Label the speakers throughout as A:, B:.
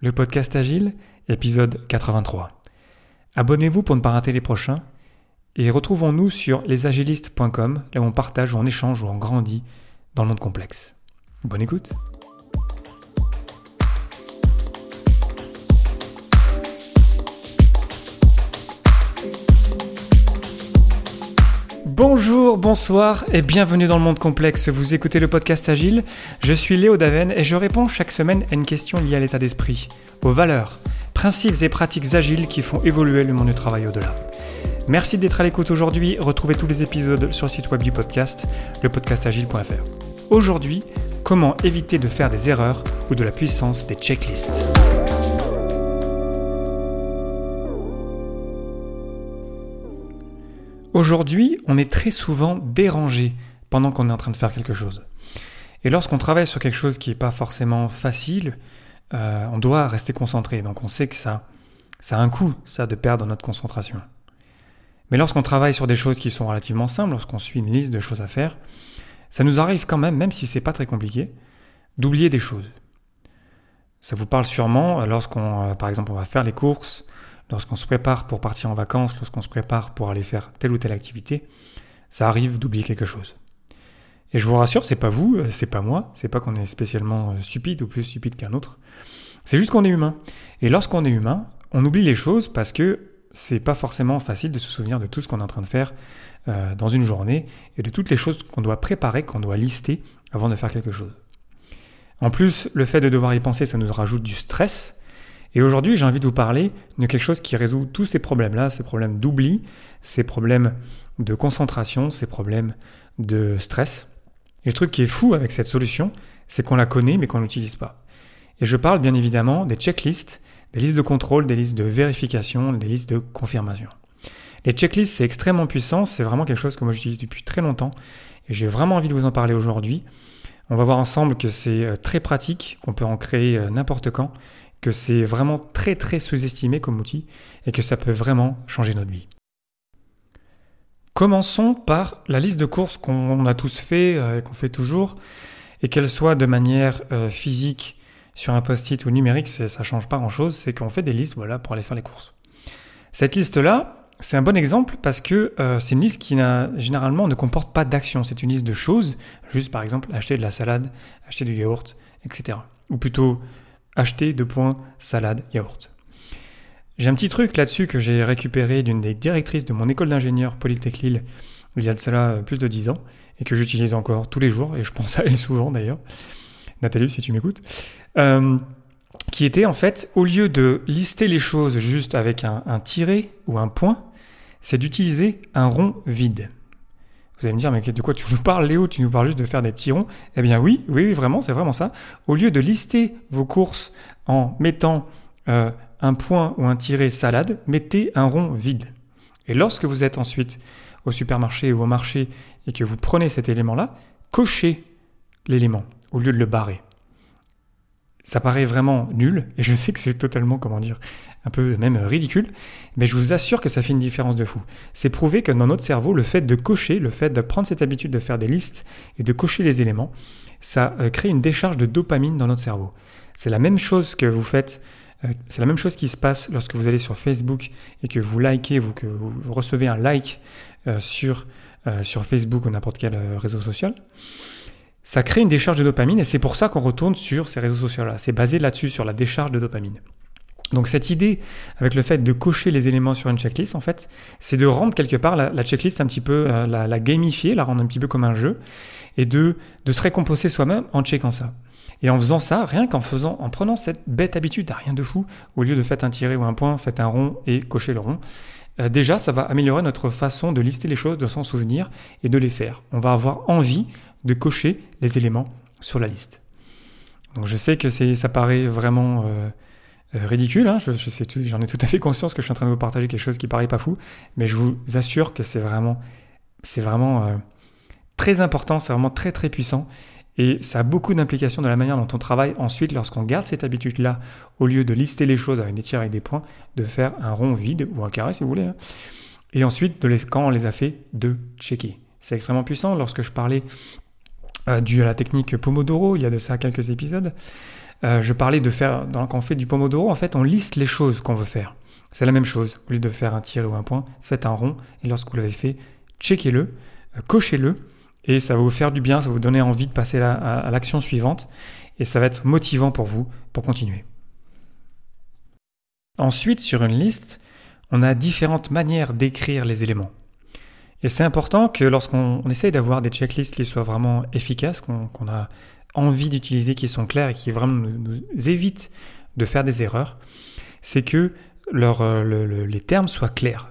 A: le podcast Agile, épisode 83. Abonnez-vous pour ne pas rater les prochains et retrouvons-nous sur lesagilistes.com, là où on partage, où on échange, où on grandit dans le monde complexe. Bonne écoute Bonjour, bonsoir et bienvenue dans le monde complexe. Vous écoutez le podcast Agile. Je suis Léo Daven et je réponds chaque semaine à une question liée à l'état d'esprit, aux valeurs, principes et pratiques agiles qui font évoluer le monde du travail au-delà. Merci d'être à l'écoute aujourd'hui. Retrouvez tous les épisodes sur le site web du podcast, lepodcastagile.fr. Aujourd'hui, comment éviter de faire des erreurs ou de la puissance des checklists? Aujourd'hui, on est très souvent dérangé pendant qu'on est en train de faire quelque chose. Et lorsqu'on travaille sur quelque chose qui n'est pas forcément facile, euh, on doit rester concentré. Donc on sait que ça, ça a un coût, ça, de perdre notre concentration. Mais lorsqu'on travaille sur des choses qui sont relativement simples, lorsqu'on suit une liste de choses à faire, ça nous arrive quand même, même si c'est pas très compliqué, d'oublier des choses. Ça vous parle sûrement lorsqu'on, euh, par exemple, on va faire les courses, lorsqu'on se prépare pour partir en vacances, lorsqu'on se prépare pour aller faire telle ou telle activité, ça arrive d'oublier quelque chose. Et je vous rassure, c'est pas vous, euh, c'est pas moi, c'est pas qu'on est spécialement euh, stupide ou plus stupide qu'un autre. C'est juste qu'on est humain. Et lorsqu'on est humain, on oublie les choses parce que c'est pas forcément facile de se souvenir de tout ce qu'on est en train de faire euh, dans une journée et de toutes les choses qu'on doit préparer, qu'on doit lister avant de faire quelque chose. En plus, le fait de devoir y penser, ça nous rajoute du stress et aujourd'hui, j'ai envie de vous parler de quelque chose qui résout tous ces problèmes-là, ces problèmes d'oubli, ces problèmes de concentration, ces problèmes de stress. Et le truc qui est fou avec cette solution, c'est qu'on la connaît mais qu'on n'utilise pas. Et je parle bien évidemment des checklists, des listes de contrôle, des listes de vérification, des listes de confirmation. Les checklists, c'est extrêmement puissant, c'est vraiment quelque chose que moi j'utilise depuis très longtemps et j'ai vraiment envie de vous en parler aujourd'hui. On va voir ensemble que c'est euh, très pratique, qu'on peut en créer euh, n'importe quand que c'est vraiment très très sous-estimé comme outil et que ça peut vraiment changer notre vie. Commençons par la liste de courses qu'on a tous fait euh, et qu'on fait toujours, et qu'elle soit de manière euh, physique sur un post-it ou numérique, ça change pas grand-chose, c'est qu'on fait des listes voilà, pour aller faire les courses. Cette liste-là, c'est un bon exemple parce que euh, c'est une liste qui généralement ne comporte pas d'action. C'est une liste de choses, juste par exemple acheter de la salade, acheter du yaourt, etc. Ou plutôt acheter de points salade yaourt. J'ai un petit truc là-dessus que j'ai récupéré d'une des directrices de mon école d'ingénieur Polytech Lille il y a de cela euh, plus de 10 ans et que j'utilise encore tous les jours et je pense à elle souvent d'ailleurs. Nathalie, si tu m'écoutes. Euh, qui était en fait, au lieu de lister les choses juste avec un, un ou un point, c'est d'utiliser un rond vide. Vous allez me dire, mais de quoi tu nous parles, Léo? Tu nous parles juste de faire des petits ronds? Eh bien oui, oui, vraiment, c'est vraiment ça. Au lieu de lister vos courses en mettant euh, un point ou un tiret salade, mettez un rond vide. Et lorsque vous êtes ensuite au supermarché ou au marché et que vous prenez cet élément-là, cochez l'élément au lieu de le barrer ça paraît vraiment nul, et je sais que c'est totalement, comment dire, un peu même ridicule, mais je vous assure que ça fait une différence de fou. C'est prouvé que dans notre cerveau, le fait de cocher, le fait de prendre cette habitude de faire des listes et de cocher les éléments, ça euh, crée une décharge de dopamine dans notre cerveau. C'est la même chose que vous faites, euh, c'est la même chose qui se passe lorsque vous allez sur Facebook et que vous likez, que vous recevez un like euh, sur, sur Facebook ou n'importe quel réseau social ça crée une décharge de dopamine et c'est pour ça qu'on retourne sur ces réseaux sociaux-là. C'est basé là-dessus, sur la décharge de dopamine. Donc cette idée, avec le fait de cocher les éléments sur une checklist, en fait, c'est de rendre quelque part la, checklist un petit peu, euh, la, gamifier, la rendre un petit peu comme un jeu, et de, de se récompenser soi-même en checkant ça. Et en faisant ça, rien qu'en faisant, en prenant cette bête habitude, rien de fou, au lieu de faire un tiré ou un point, faites un rond et cochez le rond, euh, déjà, ça va améliorer notre façon de lister les choses, de s'en souvenir et de les faire. On va avoir envie de cocher les éléments sur la liste. Donc je sais que ça paraît vraiment euh, euh, ridicule, hein. j'en ai tout à fait conscience que je suis en train de vous partager quelque chose qui paraît pas fou, mais je vous assure que c'est vraiment, euh, très important, c'est vraiment très très puissant. Et ça a beaucoup d'implications dans la manière dont on travaille ensuite lorsqu'on garde cette habitude-là, au lieu de lister les choses avec des tirs et des points, de faire un rond vide ou un carré si vous voulez. Hein. Et ensuite, de les, quand on les a fait, de checker. C'est extrêmement puissant. Lorsque je parlais euh, dû à la technique Pomodoro, il y a de ça quelques épisodes. Euh, je parlais de faire, quand on fait du pomodoro, en fait, on liste les choses qu'on veut faire. C'est la même chose. Au lieu de faire un tiré ou un point, faites un rond et lorsque vous l'avez fait, checkez-le, euh, cochez-le et ça va vous faire du bien, ça va vous donner envie de passer à l'action suivante et ça va être motivant pour vous pour continuer. Ensuite, sur une liste, on a différentes manières d'écrire les éléments. Et c'est important que lorsqu'on essaye d'avoir des checklists qui soient vraiment efficaces, qu'on a envie d'utiliser, qui sont clairs et qui vraiment nous, évitent de faire des erreurs, c'est que euh, les termes soient clairs.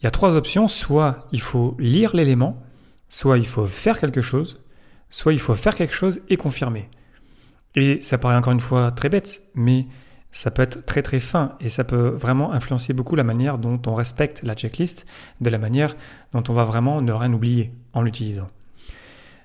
A: Il y a trois options, soit il faut lire l'élément, soit il faut faire quelque chose, soit il faut faire quelque chose et confirmer. Et ça paraît encore une fois très bête, mais ça peut être très très fin et ça peut vraiment influencer beaucoup la manière dont on respecte la checklist, de la manière dont on va vraiment ne rien oublier en l'utilisant.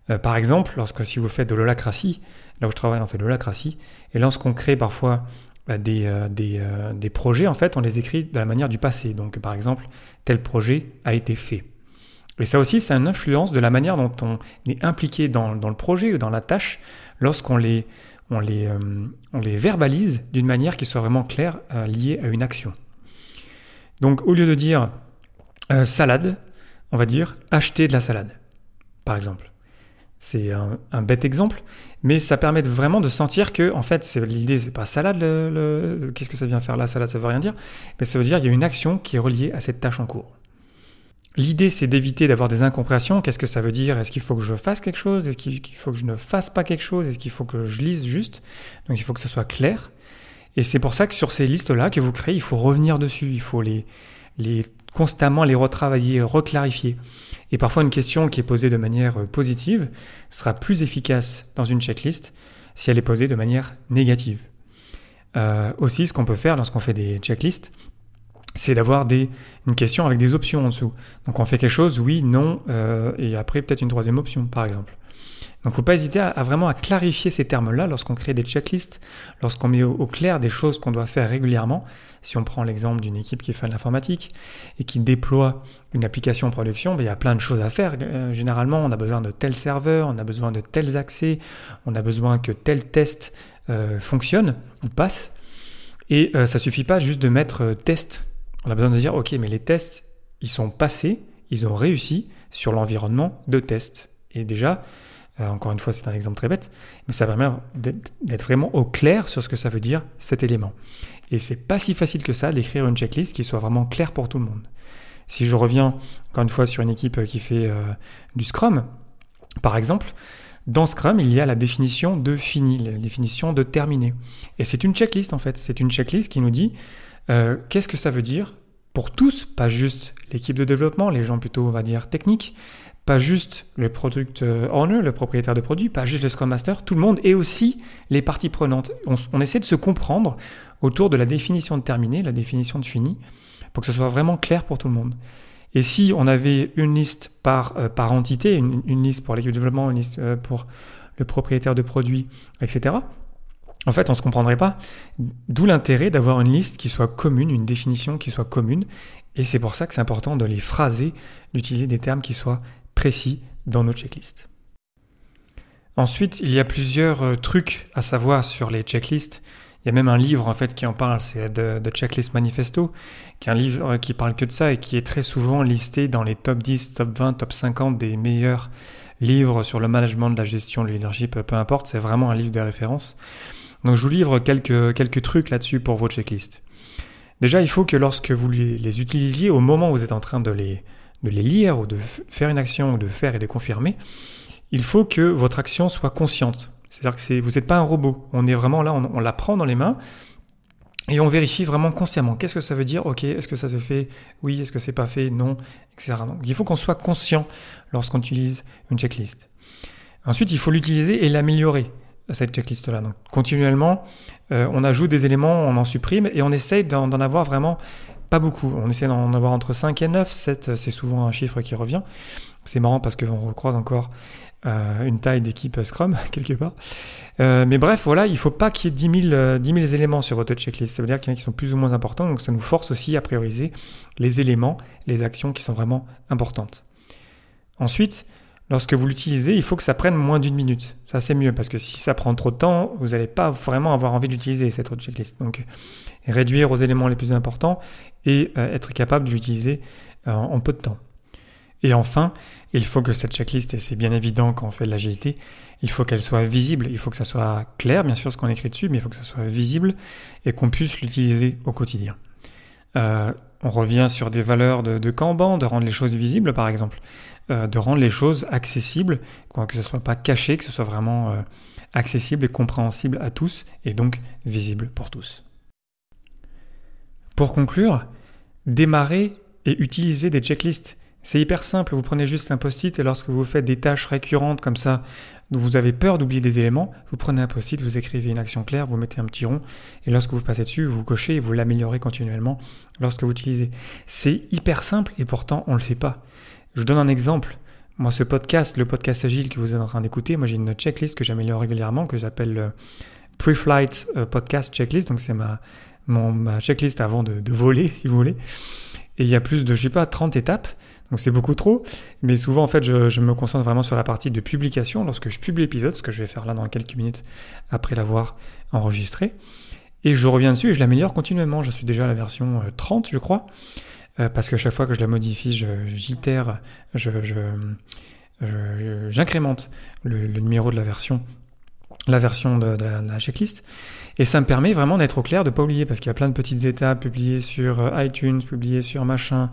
A: Euh, par exemple, lorsque si vous faites de l'holacratie, là où je travaille on fait de l'holacratie, et lorsqu'on crée parfois bah, des, euh, euh, des, projets, en fait, on les écrit de la manière du passé. Donc par exemple, tel projet a été fait. Et ça aussi, c'est une influence de la manière dont on est impliqué dans, dans le projet ou dans la tâche lorsqu'on les, on les, euh, on les verbalise d'une manière qui soit vraiment claire, euh, liée à une action. Donc au lieu de dire euh, salade, on va dire acheter de la salade, par exemple. C'est un, bête exemple, mais ça permet vraiment de sentir que, en fait, l'idée, c'est pas salade, qu'est-ce que ça vient faire là, salade, ça veut rien dire, mais ça veut dire qu'il y a une action qui est reliée à cette tâche en cours. L'idée, c'est d'éviter d'avoir des incompréhensions. Qu'est-ce que ça veut dire? Est-ce qu'il faut que je fasse quelque chose? Est-ce qu'il faut que je ne fasse pas quelque chose? Est-ce qu'il faut que je lise juste? Donc il faut que ce soit clair. Et c'est pour ça que sur ces listes-là que vous créez, il faut revenir dessus. Il faut les, constamment les retravailler, reclarifier. Et parfois, une question qui est posée de manière positive sera plus efficace dans une checklist si elle est posée de manière négative. Euh, aussi, ce qu'on peut faire lorsqu'on fait des checklists, c'est d'avoir des, une question avec des options en dessous. Donc on fait quelque chose, oui, non, euh, et après peut-être une troisième option, par exemple. Donc faut pas hésiter à, vraiment à clarifier ces termes-là lorsqu'on crée des checklists, lorsqu'on met au, clair des choses qu'on doit faire régulièrement. Si on prend l'exemple d'une équipe qui fait de l'informatique et qui déploie une application en production, ben, il y a plein de choses à faire. Euh, généralement, on a besoin de tels serveurs, on a besoin de tels accès, on a besoin que tel test euh, fonctionne ou passe. Et ça suffit pas juste de mettre test on a besoin de dire, OK, mais les tests, ils sont passés, ils ont réussi sur l'environnement de test. Et déjà, euh, encore une fois, c'est un exemple très bête, mais ça permet d'être vraiment au clair sur ce que ça veut dire cet élément. Et c'est pas si facile que ça d'écrire une checklist qui soit vraiment claire pour tout le monde. Si je reviens encore une fois sur une équipe qui fait euh, du Scrum, par exemple, dans Scrum, il y a la définition de fini, la définition de terminé. Et c'est une checklist en fait. C'est une checklist qui nous dit euh, qu'est-ce que ça veut dire pour tous, pas juste l'équipe de développement, les gens plutôt, on va dire, techniques, pas juste le product owner, le propriétaire de produit, pas juste le Scrum Master, tout le monde et aussi les parties prenantes. On, essaie de se comprendre autour de la définition de terminé, la définition de fini, pour que ce soit vraiment clair pour tout le monde. Et si on avait une liste par, euh, par entité, une, liste pour l'équipe de développement, une liste euh, pour le propriétaire de produit, etc., en fait, on ne se comprendrait pas. D'où l'intérêt d'avoir une liste qui soit commune, une définition qui soit commune. Et c'est pour ça que c'est important de les phraser, d'utiliser des termes qui soient précis dans nos checklists. Ensuite, il y a plusieurs euh, trucs à savoir sur les checklists. Il y a même un livre en fait qui en parle, c'est The, Checklist Manifesto, qui est un livre euh, qui parle que de ça et qui est très souvent listé dans les top 10, top 20, top 50 des meilleurs livres sur le management, de la gestion, le leadership, peu importe, c'est vraiment un livre de référence. Donc je vous livre quelques, trucs là-dessus pour vos checklists. Déjà, il faut que lorsque vous les, utilisiez, au moment où vous êtes en train de les, lire ou de faire une action ou de faire et de confirmer, il faut que votre action soit consciente. C'est-à-dire que vous n'êtes pas un robot. On est vraiment là, on, la prend dans les mains et on vérifie vraiment consciemment. Qu'est-ce que ça veut dire? Ok, est-ce que ça s'est fait? Oui, est-ce que c'est pas fait? Non, etc. Donc il faut qu'on soit conscient lorsqu'on utilise une checklist. Ensuite, il faut l'utiliser et l'améliorer cette checklist-là. Donc continuellement, euh, on ajoute des éléments, on en supprime et on essaye d'en avoir vraiment pas beaucoup. On essaie d'en avoir entre 5 et 9, 7 c'est souvent un chiffre qui revient. C'est marrant parce qu'on recroise encore euh, une taille d'équipe Scrum quelque part. Euh, mais bref, voilà, il ne faut pas qu'il y ait 10 000, 10 000 éléments sur votre checklist. Ça veut dire qu'il y en a qui sont plus ou moins importants, donc ça nous force aussi à prioriser les éléments, les actions qui sont vraiment importantes. Ensuite, lorsque vous l'utilisez, il faut que ça prenne moins d'une minute. Ça, c'est mieux parce que si ça prend trop de temps, vous n'allez pas vraiment avoir envie d'utiliser cette checklist. Donc, réduire aux éléments les plus importants et euh, être capable d'utiliser euh, en peu de temps. Et enfin, il faut que cette checklist, et c'est bien évident quand on fait de l'agilité, il faut qu'elle soit visible, il faut que ça soit clair, bien sûr, ce qu'on écrit dessus, mais il faut que ça soit visible et qu'on puisse l'utiliser au quotidien. Euh, on revient sur des valeurs de, de, Kanban, de rendre les choses visibles, par exemple, euh, de rendre les choses accessibles, que ce ne soit pas caché, que ce soit vraiment euh, accessible et compréhensible à tous, et donc visible pour tous. Pour conclure, démarrer et utiliser des checklists. C'est hyper simple, vous prenez juste un post-it et lorsque vous faites des tâches récurrentes comme ça, vous avez peur d'oublier des éléments, vous prenez un post-it, vous écrivez une action claire, vous mettez un petit rond et lorsque vous passez dessus, vous cochez et vous l'améliorez continuellement lorsque vous utilisez. C'est hyper simple et pourtant on ne le fait pas. Je donne un exemple. Moi, ce podcast, le podcast agile que vous êtes en train d'écouter, moi j'ai une checklist que j'améliore régulièrement que j'appelle le Pre-Flight euh, Podcast Checklist. Donc c'est ma, checklist avant de voler, si vous voulez. Et il y a plus de, je sais pas, 30 étapes. Donc c'est beaucoup trop. Mais souvent, en fait, je, me concentre vraiment sur la partie de publication lorsque je publie l'épisode, ce que je vais faire là dans quelques minutes après l'avoir enregistré. Et je reviens dessus et je l'améliore continuellement. Je suis déjà à la version 30, euh, je crois. Euh, parce que chaque fois que je la modifie, j'itère, j'incrémente le, numéro de la version la version de, la, checklist. Et ça me permet vraiment d'être au clair, de ne pas oublier, parce qu'il y a plein de petites étapes publiées sur euh, iTunes, publiées sur machin,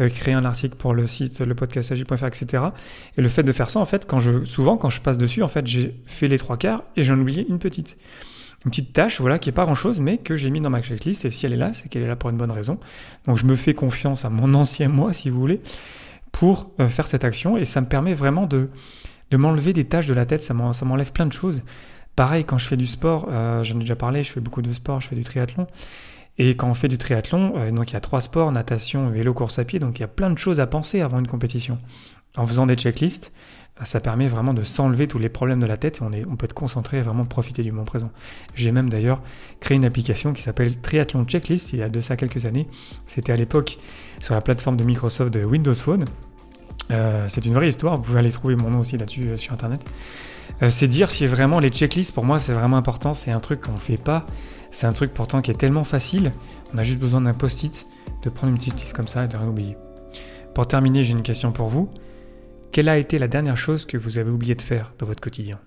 A: euh, créer un article pour le site, le podcastagi.fr, etc. Et le fait de faire ça, en fait, quand je, souvent, quand je passe dessus, en fait, j'ai fait les trois quarts et j'en oublié une petite. Une petite tâche, voilà, qui est pas grand chose, mais que j'ai mis dans ma checklist. Et si elle est là, c'est qu'elle est là pour une bonne raison. Donc je me fais confiance à mon ancien moi, si vous voulez, pour euh, faire cette action. Et ça me permet vraiment de, de m'enlever des tâches de la tête. Ça m'enlève plein de choses. Pareil, quand je fais du sport, euh, j'en ai déjà parlé, je fais beaucoup de sport, je fais du triathlon. Et quand on fait du triathlon, euh, donc il y a trois sports, natation, vélo, course à pied, donc il y a plein de choses à penser avant une compétition. En faisant des checklists, euh, ça permet vraiment de s'enlever tous les problèmes de la tête et on, est, on peut être concentré et vraiment profiter du moment présent. J'ai même d'ailleurs créé une application qui s'appelle Triathlon Checklist il y a de ça quelques années. C'était à l'époque sur la plateforme de Microsoft de Windows Phone. c'est une vraie histoire, vous pouvez aller trouver mon nom aussi là-dessus sur Internet. Euh, c'est dire si vraiment les checklists, pour moi, c'est vraiment important. C'est un truc qu'on ne fait pas. C'est un truc pourtant qui est tellement facile. On a juste besoin d'un post-it, de prendre une petite liste comme ça et de rien oublier. Pour terminer, j'ai une question pour vous. Quelle a été la dernière chose que vous avez oublié de faire dans votre quotidien?